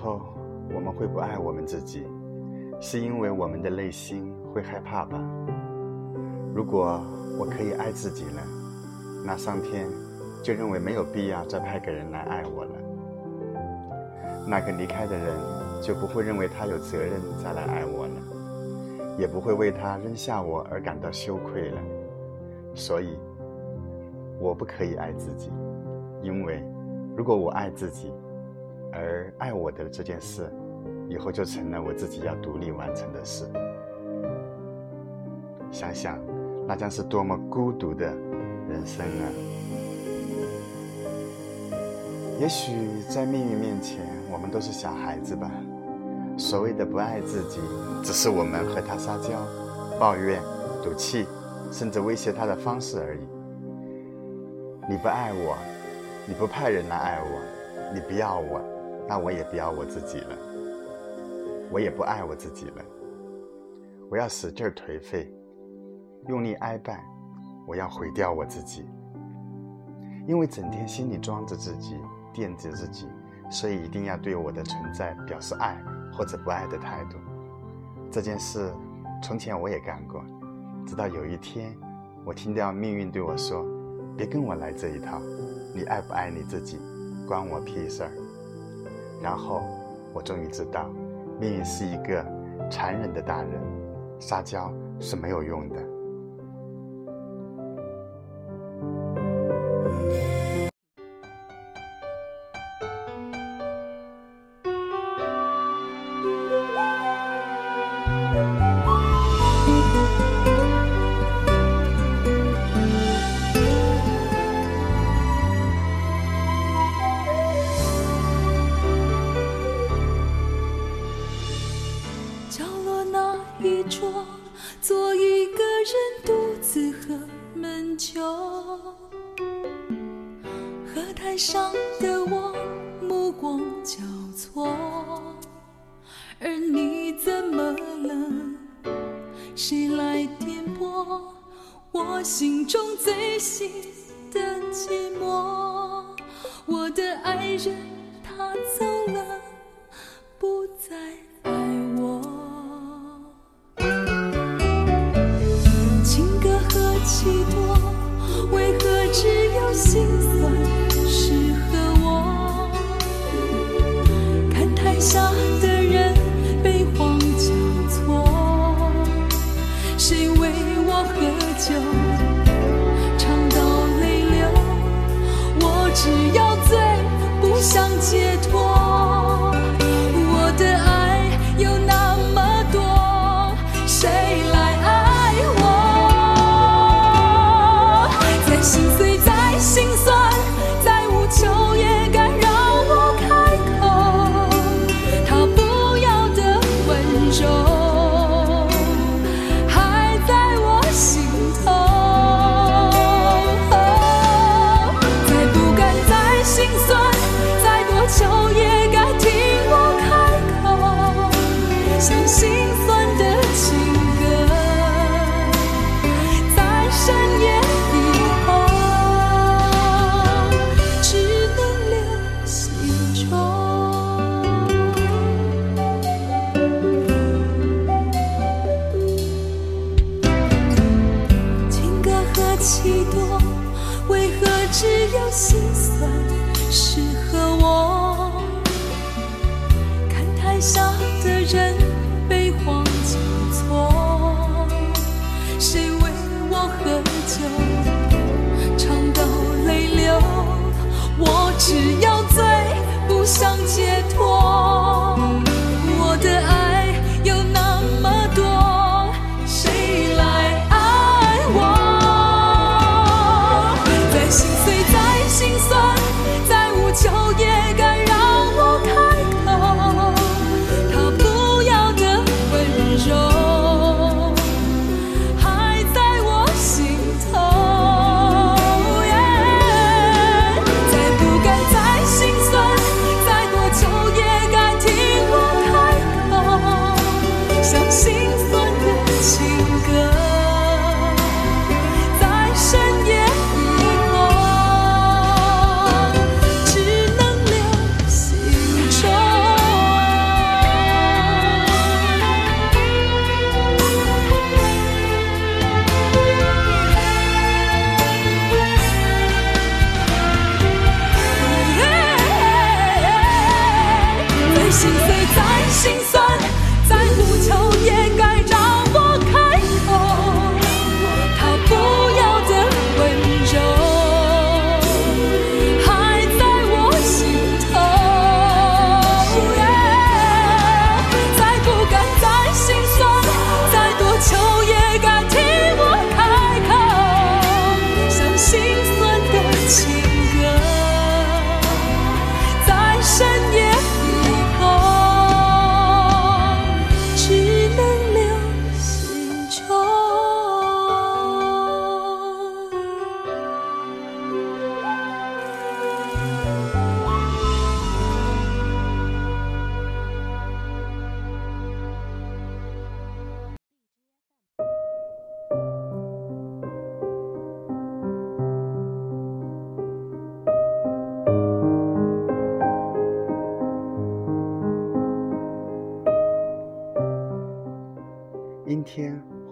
后，我们会不爱我们自己，是因为我们的内心会害怕吧？如果我可以爱自己了，那上天就认为没有必要再派个人来爱我了。那个离开的人就不会认为他有责任再来爱我了，也不会为他扔下我而感到羞愧了。所以，我不可以爱自己，因为如果我爱自己，而爱我的这件事，以后就成了我自己要独立完成的事。想想，那将是多么孤独的人生啊！也许在命运面前，我们都是小孩子吧。所谓的不爱自己，只是我们和他撒娇、抱怨、赌气，甚至威胁他的方式而已。你不爱我，你不派人来爱我，你不要我。那我也不要我自己了，我也不爱我自己了。我要使劲颓废，用力哀败，我要毁掉我自己。因为整天心里装着自己，惦着自己，所以一定要对我的存在表示爱或者不爱的态度。这件事从前我也干过，直到有一天，我听到命运对我说：“别跟我来这一套，你爱不爱你自己，关我屁事儿。”然后，我终于知道，命运是一个残忍的大人，撒娇是没有用的。河滩上的我目光交错，而你怎么了？谁来点拨我心中最细的寂寞？我的爱人他走了，不再心。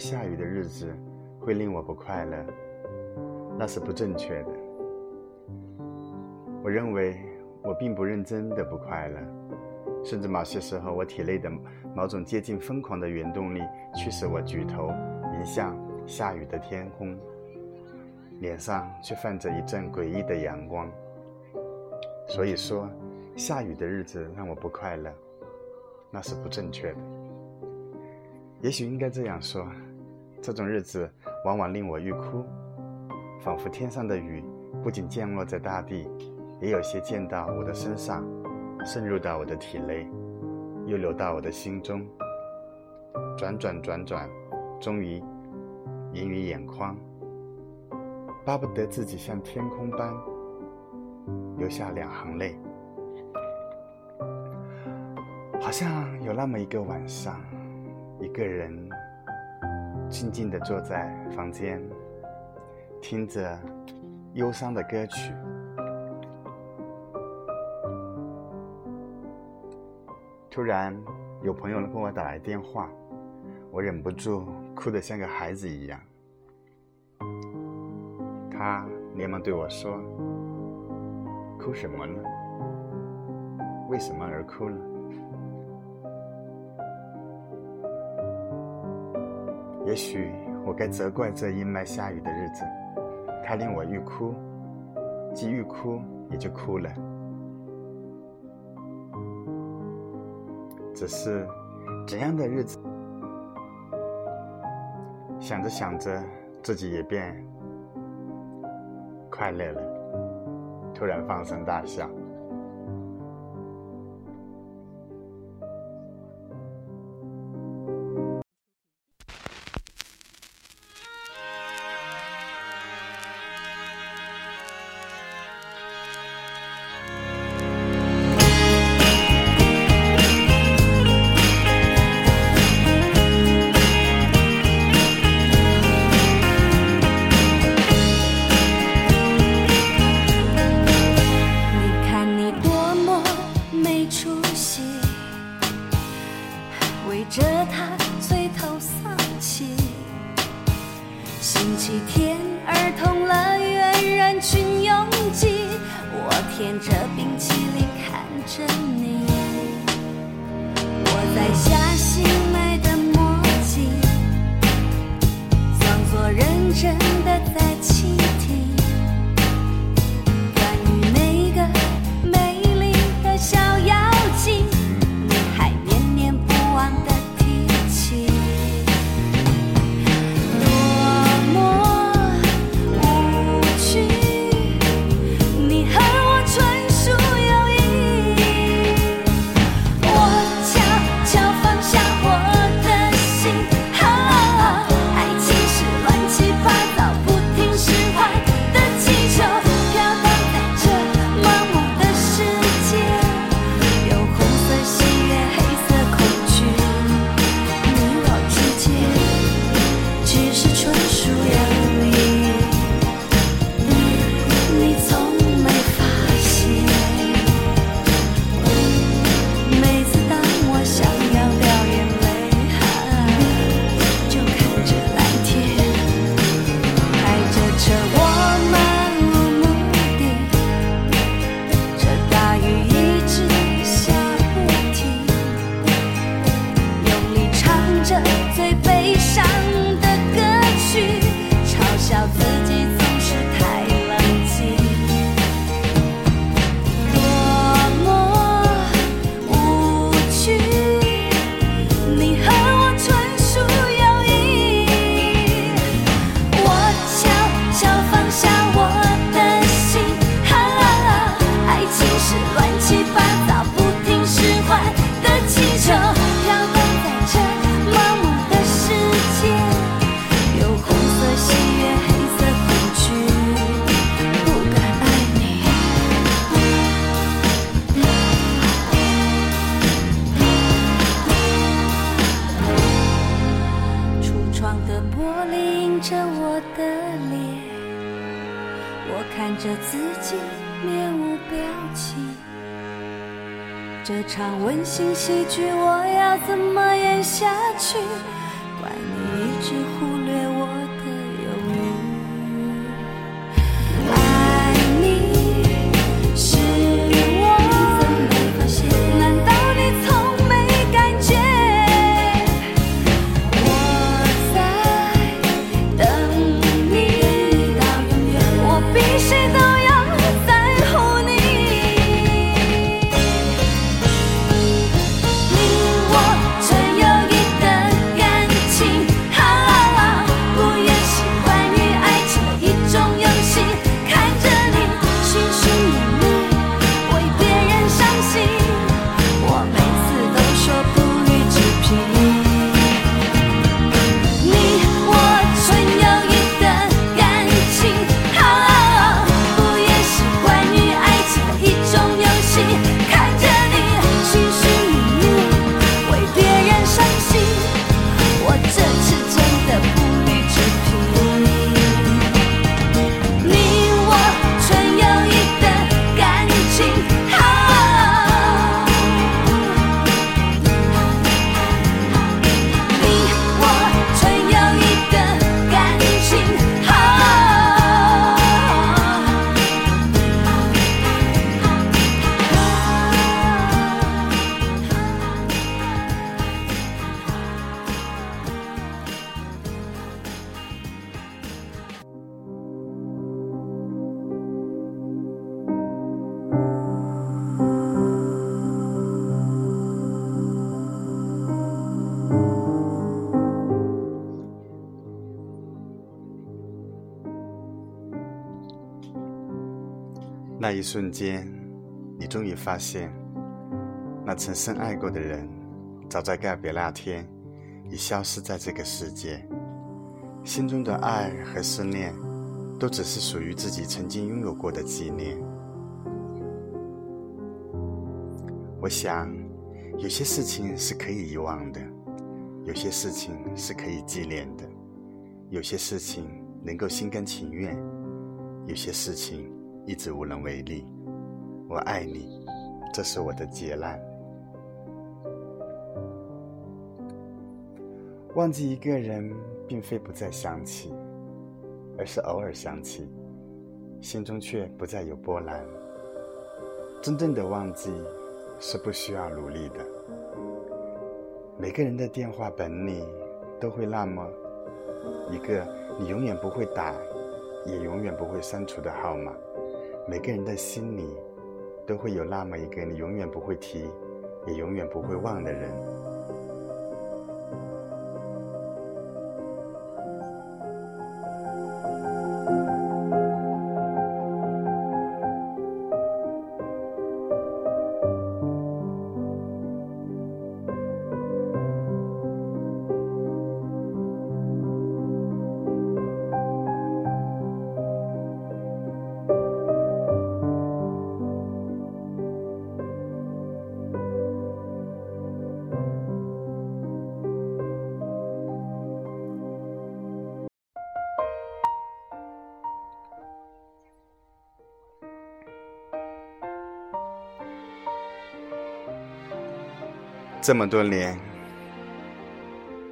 下雨的日子会令我不快乐，那是不正确的。我认为我并不认真的不快乐，甚至某些时候我体内的某种接近疯狂的原动力驱使我举头迎向下雨的天空，脸上却泛着一阵诡异的阳光。所以说，下雨的日子让我不快乐，那是不正确的。也许应该这样说：这种日子往往令我欲哭，仿佛天上的雨不仅降落在大地，也有些溅到我的身上，渗入到我的体内，又流到我的心中，转转转转，终于盈于眼眶，巴不得自己像天空般。流下两行泪，好像有那么一个晚上，一个人静静地坐在房间，听着忧伤的歌曲。突然有朋友给我打来电话，我忍不住哭得像个孩子一样。他连忙对我说。哭什么呢？为什么而哭呢？也许我该责怪这阴霾下雨的日子，它令我欲哭，既欲哭也就哭了。只是怎样的日子，想着想着，自己也变快乐了。突然放声大笑。星期天，儿童乐园人群拥挤，我舔着冰淇淋看着你。我在下心买的墨镜，装作认真的在。一句我要怎么演下去？怪你一。直忽略我那一瞬间，你终于发现，那曾深爱过的人，早在告别那天，已消失在这个世界。心中的爱和思念，都只是属于自己曾经拥有过的纪念。我想，有些事情是可以遗忘的，有些事情是可以纪念的，有些事情能够心甘情愿，有些事情一直无能为力。我爱你，这是我的劫难。忘记一个人，并非不再想起，而是偶尔想起，心中却不再有波澜。真正的忘记，是不需要努力的。每个人的电话本里，都会那么一个你永远不会打，也永远不会删除的号码。每个人的心里，都会有那么一个你永远不会提，也永远不会忘的人。这么多年，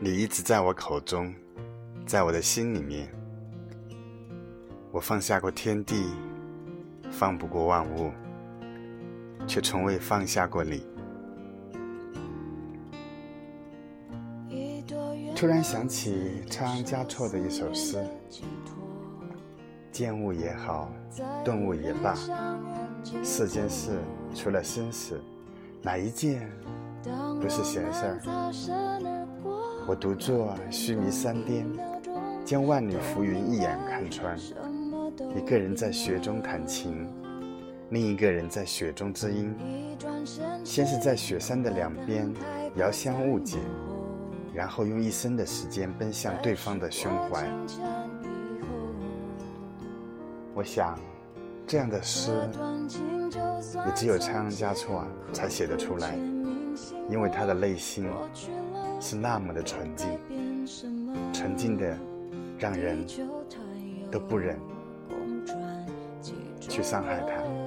你一直在我口中，在我的心里面。我放下过天地，放不过万物，却从未放下过你。突然想起仓央嘉措的一首诗：“见物也好，顿悟也罢，世间事除了生死，哪一件不是闲事儿？我独坐须弥山巅，将万里浮云一眼看穿。一个人在雪中弹琴，另一个人在雪中知音。先是在雪山的两边遥相误解，然后用一生的时间奔向对方的胸怀。我想，这样的诗也只有仓央嘉措才写得出来，因为他的内心是那么的纯净，纯净的让人都不忍去伤害他。